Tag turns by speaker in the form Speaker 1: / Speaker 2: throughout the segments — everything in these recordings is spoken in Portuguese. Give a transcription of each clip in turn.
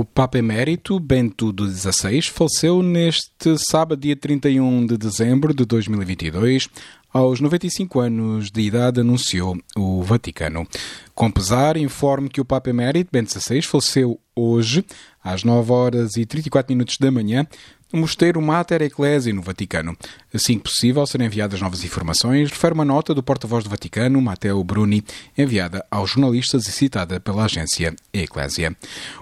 Speaker 1: O Papa Emérito Bento XVI faleceu neste sábado, dia 31 de dezembro de 2022, aos 95 anos de idade, anunciou o Vaticano. Com pesar, informe que o Papa Emérito Bento XVI faleceu hoje, às 9 horas e 34 minutos da manhã, no Mosteiro Mater Ecclesiae, no Vaticano. Assim que possível, serão enviadas novas informações, refere uma nota do porta-voz do Vaticano, Matteo Bruni, enviada aos jornalistas e citada pela agência Eclésia.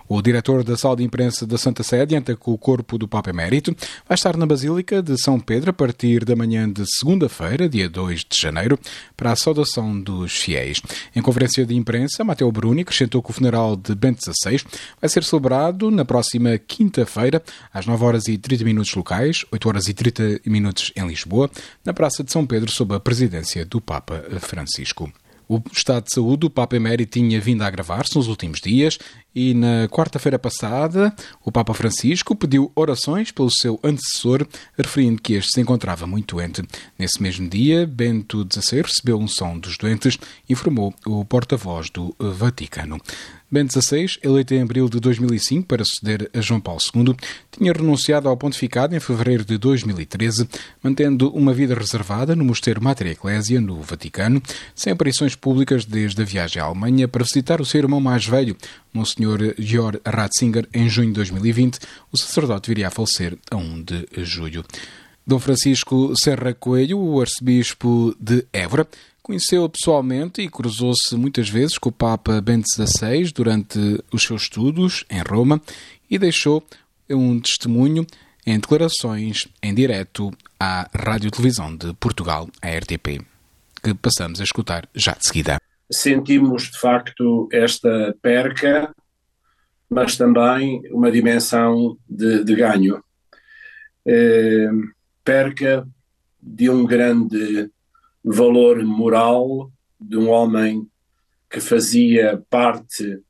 Speaker 1: O diretor da sala de imprensa da Santa Sé adianta que o corpo do Papa Emérito vai estar na Basílica de São Pedro a partir da manhã de segunda-feira, dia 2 de janeiro, para a saudação dos fiéis. Em conferência de imprensa, Matteo Bruni acrescentou que o funeral de Bento XVI vai ser celebrado na próxima quinta-feira, às 9 horas e 30 minutos locais, 8 horas e 30 minutos em Lisboa, na Praça de São Pedro, sob a presidência do Papa Francisco. O estado de saúde do Papa Emérito tinha vindo a agravar-se nos últimos dias e na quarta-feira passada o Papa Francisco pediu orações pelo seu antecessor, referindo que este se encontrava muito doente. Nesse mesmo dia, Bento XVI recebeu um som dos doentes, informou o porta-voz do Vaticano. Bento XVI, eleito em abril de 2005 para suceder a João Paulo II, tinha renunciado ao pontificado em fevereiro de 2013, mantendo uma vida reservada no Mosteiro Mater Ecclesia, no Vaticano, sem aparições públicas desde a viagem à Alemanha para visitar o seu irmão mais velho, Monsenhor Georg Ratzinger, em junho de 2020. O sacerdote viria a falecer a 1 de julho. Dom Francisco Serra Coelho, o arcebispo de Évora, Conheceu pessoalmente e cruzou-se muitas vezes com o Papa Bento XVI durante os seus estudos em Roma e deixou um testemunho em declarações em direto à Rádio Televisão de Portugal, a RTP, que passamos a escutar já de seguida.
Speaker 2: Sentimos de facto esta perca, mas também uma dimensão de, de ganho. É, perca de um grande valor moral de um homem que fazia parte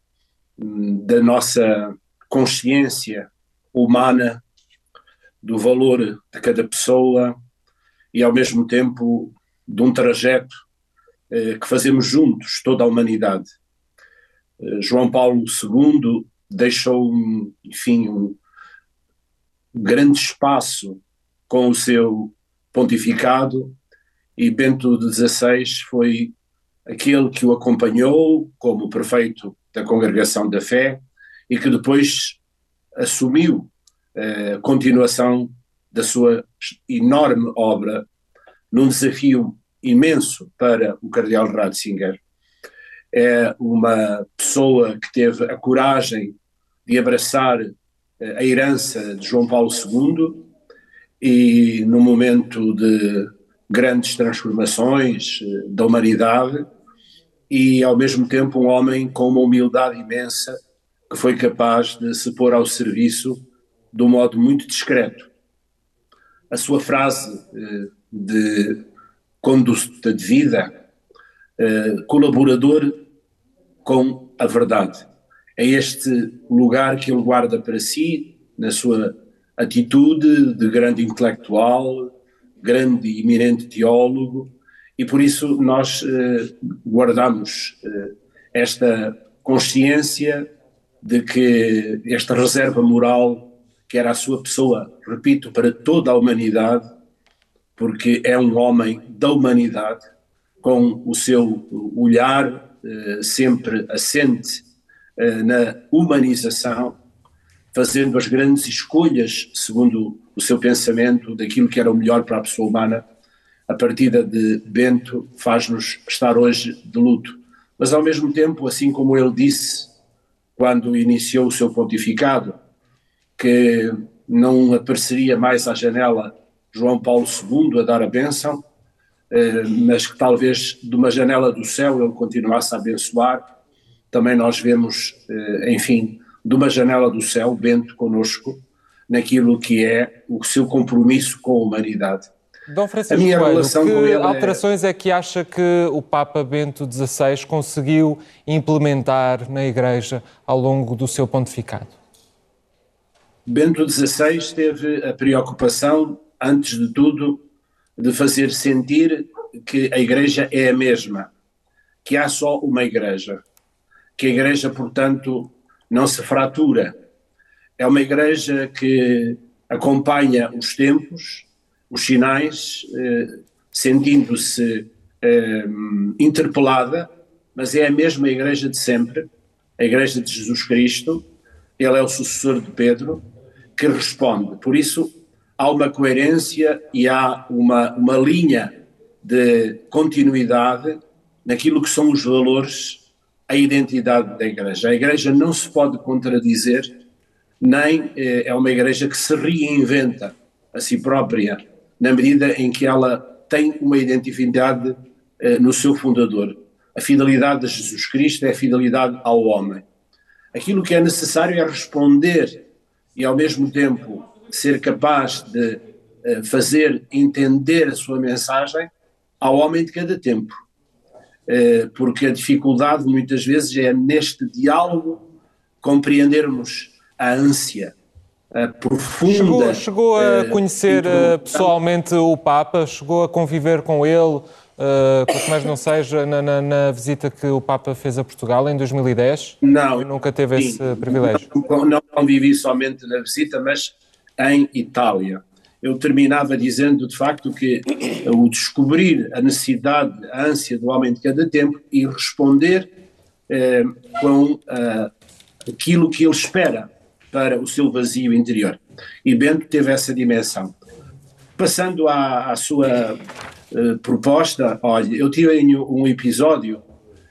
Speaker 2: hum, da nossa consciência humana, do valor de cada pessoa e, ao mesmo tempo, de um trajeto eh, que fazemos juntos, toda a humanidade. Eh, João Paulo II deixou, enfim, um grande espaço com o seu pontificado e Bento XVI foi aquele que o acompanhou como prefeito da Congregação da Fé e que depois assumiu a uh, continuação da sua enorme obra num desafio imenso para o Cardeal Ratzinger. É uma pessoa que teve a coragem de abraçar uh, a herança de João Paulo II e no momento de grandes transformações eh, da humanidade e, ao mesmo tempo, um homem com uma humildade imensa que foi capaz de se pôr ao serviço de um modo muito discreto. A sua frase eh, de conduta de vida, eh, colaborador com a verdade. É este lugar que ele guarda para si, na sua atitude de grande intelectual, grande e eminente teólogo, e por isso nós eh, guardamos eh, esta consciência de que esta reserva moral, que era a sua pessoa, repito, para toda a humanidade, porque é um homem da humanidade, com o seu olhar eh, sempre assente eh, na humanização, fazendo as grandes escolhas segundo o seu pensamento daquilo que era o melhor para a pessoa humana, a partida de Bento faz-nos estar hoje de luto. Mas ao mesmo tempo, assim como ele disse quando iniciou o seu pontificado, que não apareceria mais à janela João Paulo II a dar a bênção, eh, mas que talvez de uma janela do céu ele continuasse a abençoar. Também nós vemos, eh, enfim, de uma janela do céu, Bento conosco, naquilo que é o seu compromisso com a humanidade.
Speaker 3: Dom Francisco a minha Coelho, relação que com ele é- alterações é... é que acha que o Papa Bento XVI conseguiu implementar na Igreja ao longo do seu pontificado?
Speaker 2: Bento XVI teve a preocupação, antes de tudo, de fazer sentir que a Igreja é a mesma, que há só uma Igreja, que a Igreja, portanto, não se fratura, é uma igreja que acompanha os tempos, os sinais, eh, sentindo-se eh, interpelada, mas é a mesma igreja de sempre, a igreja de Jesus Cristo, ele é o sucessor de Pedro, que responde. Por isso, há uma coerência e há uma, uma linha de continuidade naquilo que são os valores, a identidade da igreja. A igreja não se pode contradizer, nem eh, é uma igreja que se reinventa a si própria, na medida em que ela tem uma identidade eh, no seu fundador. A fidelidade de Jesus Cristo é a fidelidade ao homem. Aquilo que é necessário é responder e, ao mesmo tempo, ser capaz de eh, fazer entender a sua mensagem ao homem de cada tempo. Eh, porque a dificuldade, muitas vezes, é neste diálogo compreendermos a ânsia, profunda.
Speaker 3: Chegou, chegou a conhecer pessoalmente o Papa, chegou a conviver com ele uh, quanto mais não seja na, na, na, visita que o Papa fez a Portugal em 2010?
Speaker 2: Não.
Speaker 3: Nunca teve sim, esse privilégio?
Speaker 2: Não, não convivi somente na visita, mas em Itália. Eu terminava dizendo, de facto, que o descobrir a necessidade, a ânsia do homem de cada tempo e responder eh, com eh, aquilo que ele espera para o seu vazio interior. E Bento teve essa dimensão. Passando à, à sua uh, proposta, olha, eu tive um episódio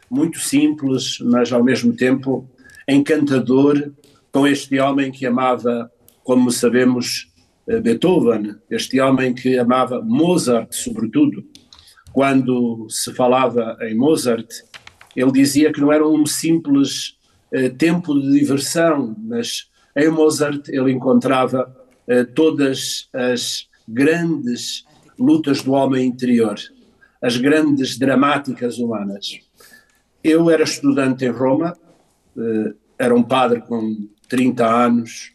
Speaker 2: muito simples, mas ao mesmo tempo encantador, com este homem que amava, como sabemos, Beethoven, este homem que amava Mozart, sobretudo. Quando se falava em Mozart, ele dizia que não era um simples uh, tempo de diversão, mas em Mozart ele encontrava todas as grandes lutas do homem interior, as grandes dramáticas humanas. Eu era estudante em Roma, eh, era um padre com 30 anos,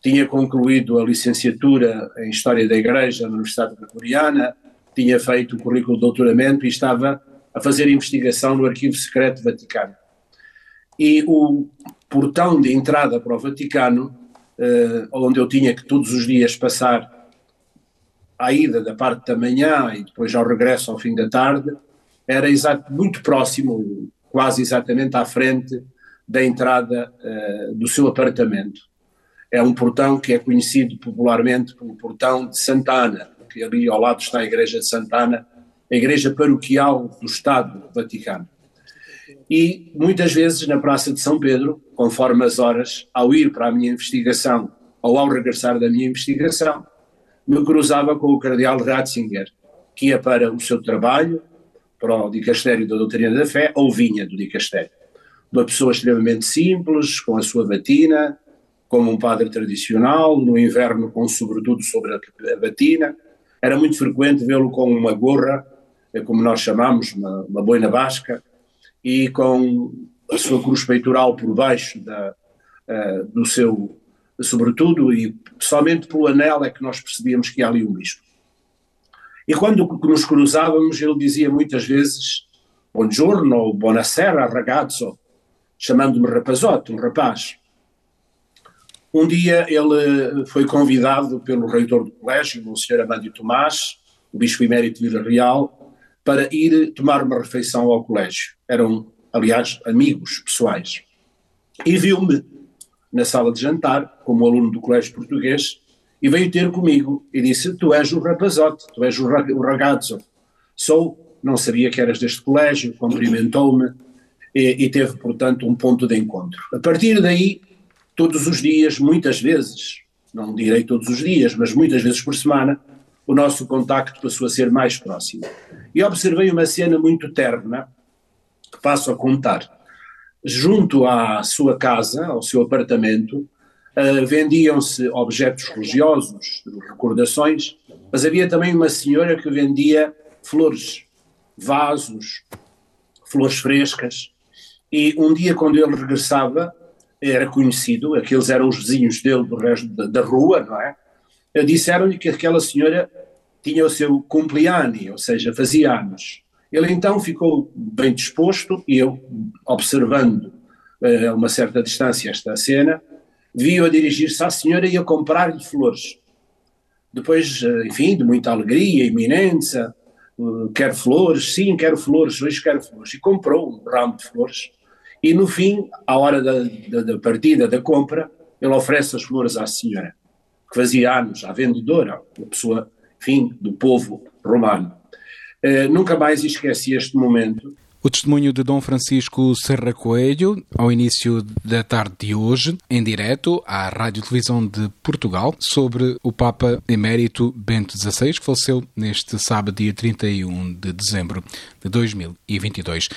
Speaker 2: tinha concluído a licenciatura em História da Igreja na Universidade Gregoriana, tinha feito o currículo de doutoramento e estava a fazer investigação no Arquivo Secreto Vaticano. E o portão de entrada para o Vaticano, eh, onde eu tinha que todos os dias passar à ida da parte da manhã e depois ao regresso ao fim da tarde, era exato, muito próximo, quase exatamente à frente da entrada uh, do seu apartamento. É um portão que é conhecido popularmente como portão de Santana, que ali ao lado está a igreja de Santana, a igreja paroquial do Estado Vaticano. E muitas vezes na Praça de São Pedro, conforme as horas, ao ir para a minha investigação ou ao regressar da minha investigação, me cruzava com o cardeal Ratzinger, que ia para o seu trabalho, para o dicastério da doutrina da fé, ou vinha do dicastério. Uma pessoa extremamente simples, com a sua batina, como um padre tradicional, no inverno com sobretudo sobre a batina. Era muito frequente vê-lo com uma gorra, é como nós chamamos, uma, uma boina basca, e com a sua cruz peitoral por baixo da, uh, do seu sobretudo, e somente pelo anel é que nós percebíamos que há ali um bispo. E quando nos cruzávamos, ele dizia muitas vezes Buongiorno, buonasera, ragazzo, chamando-me rapazote, um rapaz. Um dia ele foi convidado pelo reitor do colégio, o Sr. Tomás, o bispo emérito de Vila Real, para ir tomar uma refeição ao colégio. Eram, aliás, amigos pessoais. E viu-me na sala de jantar, como aluno do colégio português, e veio ter comigo e disse: Tu és o rapazote, tu és o, o ragazzo. Sou, não sabia que eras deste colégio, cumprimentou-me e, e teve, portanto, um ponto de encontro. A partir daí, todos os dias, muitas vezes, não direi todos os dias, mas muitas vezes por semana, o nosso contacto passou a ser mais próximo. E observei uma cena muito terna, que passo a contar junto à sua casa, ao seu apartamento, uh, vendiam-se objetos religiosos, recordações, mas havia também uma senhora que vendia flores, vasos, flores frescas. E um dia, quando ele regressava, era conhecido, aqueles eram os vizinhos dele do resto da, da rua, não é? Disseram-lhe que aquela senhora tinha o seu cumpleaños, ou seja, fazia anos. Ele então ficou bem disposto e eu, observando uh, a uma certa distância esta cena, viu a dirigir-se à senhora e a comprar-lhe flores. Depois, eh, enfim, de muita alegria, iminência, eh, quer flores, sim, quero flores, hoje quero flores. E comprou um ramo de flores. E no fim, à hora da, da, da partida, da compra, ele oferece as flores à senhora, que fazia anos, à vendedora, uma pessoa, enfim, do povo romano. Uh, nunca mais esqueci este momento
Speaker 1: o testemunho de Dom Francisco Serra Coelho, ao início da tarde de hoje, em direto à Rádio Televisão de Portugal, sobre o Papa Emérito Bento XVI, que faleceu neste sábado, dia 31 de dezembro de 2022.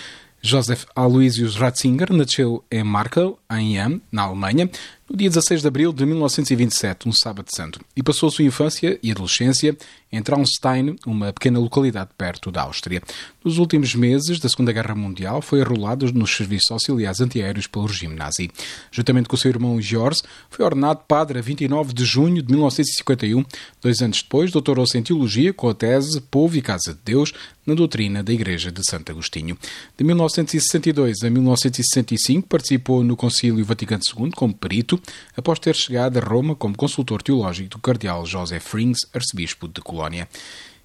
Speaker 1: Joseph Aloysius Ratzinger nasceu em Markel, em Yam, na Alemanha, no dia 16 de abril de 1927, um sábado santo, e passou a sua infância e adolescência em Traunstein, uma pequena localidade perto da Áustria. Nos últimos meses da Segunda Guerra Mundial, foi arrolado nos serviços auxiliares antiaéreos pelo regime nazi. Juntamente com o seu irmão George, foi ordenado padre a 29 de junho de 1951. Dois anos depois, doutorou-se em Teologia com a tese Povo e Casa de Deus na doutrina da Igreja de Santo Agostinho. De 1962 a 1965, participou no Concílio Vaticano II como perito, após ter chegado a Roma como consultor teológico do cardeal Joseph Rings, arcebispo de Colónia.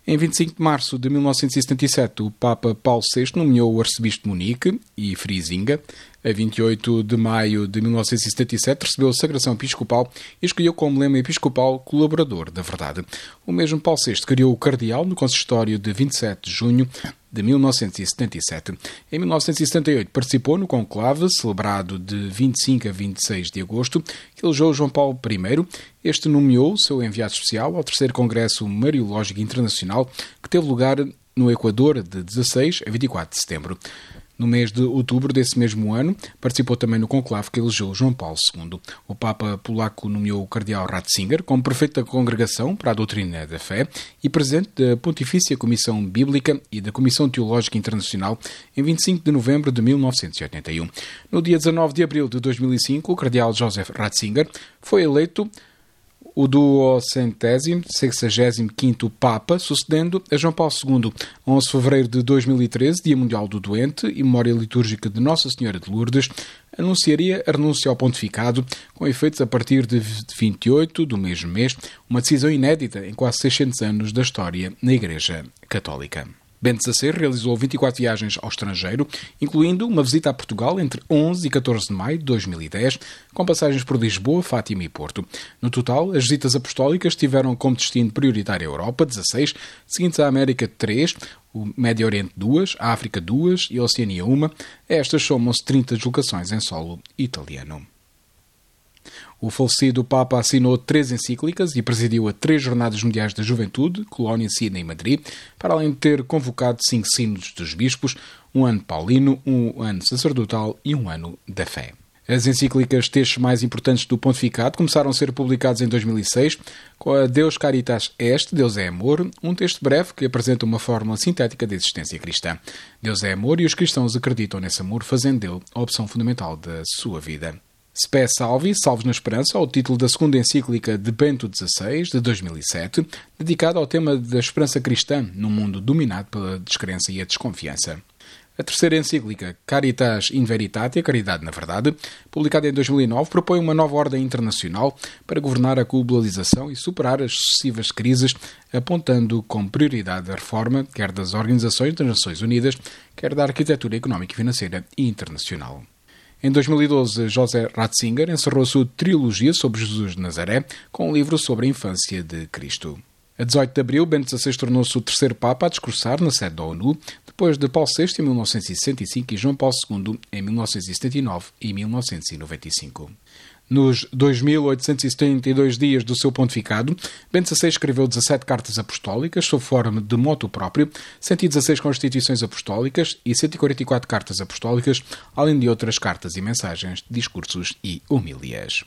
Speaker 1: Em 25 de março de 1977, o Papa Paulo VI nomeou o arcebispo de Munique e Frisinga. A 28 de maio de 1977, recebeu a sagração episcopal e escolheu como lema episcopal colaborador da verdade. O mesmo Paulo VI criou o cardeal no consistório de 27 de junho de 1977. Em 1978 participou no conclave, celebrado de 25 a 26 de agosto, que elegeu João Paulo I. Este nomeou seu enviado especial ao terceiro Congresso Mariológico Internacional, que teve lugar no Equador de 16 a 24 de setembro. No mês de outubro desse mesmo ano, participou também no conclave que elegeu João Paulo II. O Papa polaco nomeou o cardeal Ratzinger como prefeito da Congregação para a Doutrina da Fé e presidente da Pontifícia Comissão Bíblica e da Comissão Teológica Internacional em 25 de novembro de 1981. No dia 19 de abril de 2005, o cardeal Joseph Ratzinger foi eleito o duocentésimo, sexagésimo quinto Papa, sucedendo a João Paulo II, 11 de fevereiro de 2013, Dia Mundial do Doente e memória litúrgica de Nossa Senhora de Lourdes, anunciaria a renúncia ao pontificado, com efeitos a partir de 28 do mesmo mês, uma decisão inédita em quase 600 anos da história na Igreja Católica. Bento XVI realizou 24 viagens ao estrangeiro, incluindo uma visita a Portugal entre 11 e 14 de maio de 2010, com passagens por Lisboa, Fátima e Porto. No total, as visitas apostólicas tiveram como destino prioritário a Europa, 16, seguintes à América, 3, o Médio Oriente, 2, a África, 2 e a Oceania, 1. A estas somam-se 30 deslocações em solo italiano. O falecido Papa assinou três encíclicas e presidiu a três Jornadas Mundiais da Juventude, Colónia, Sina e Madrid, para além de ter convocado cinco sínodos dos bispos, um ano paulino, um ano sacerdotal e um ano da fé. As encíclicas textos mais importantes do pontificado começaram a ser publicados em 2006 com a Deus Caritas Est, Deus é Amor, um texto breve que apresenta uma fórmula sintética da existência cristã. Deus é amor e os cristãos acreditam nesse amor, fazendo dele a opção fundamental da sua vida. Spé Salvi, Salvos na Esperança, ao título da segunda encíclica de Bento XVI, de 2007, dedicada ao tema da esperança cristã num mundo dominado pela descrença e a desconfiança. A terceira encíclica, Caritas in Veritate, Caridade na Verdade, publicada em 2009, propõe uma nova ordem internacional para governar a globalização e superar as sucessivas crises, apontando como prioridade a reforma quer das organizações das Nações Unidas, quer da arquitetura económica e financeira internacional. Em 2012, José Ratzinger encerrou a sua trilogia sobre Jesus de Nazaré com um livro sobre a infância de Cristo. A 18 de abril, Bento XVI tornou-se o terceiro Papa a discursar na sede da ONU, depois de Paulo VI em 1965 e João Paulo II em 1979 e 1995. Nos 2.872 dias do seu pontificado, Bento XVI escreveu 17 cartas apostólicas sob forma de moto próprio, 116 constituições apostólicas e 144 cartas apostólicas, além de outras cartas e mensagens, discursos e humilhas.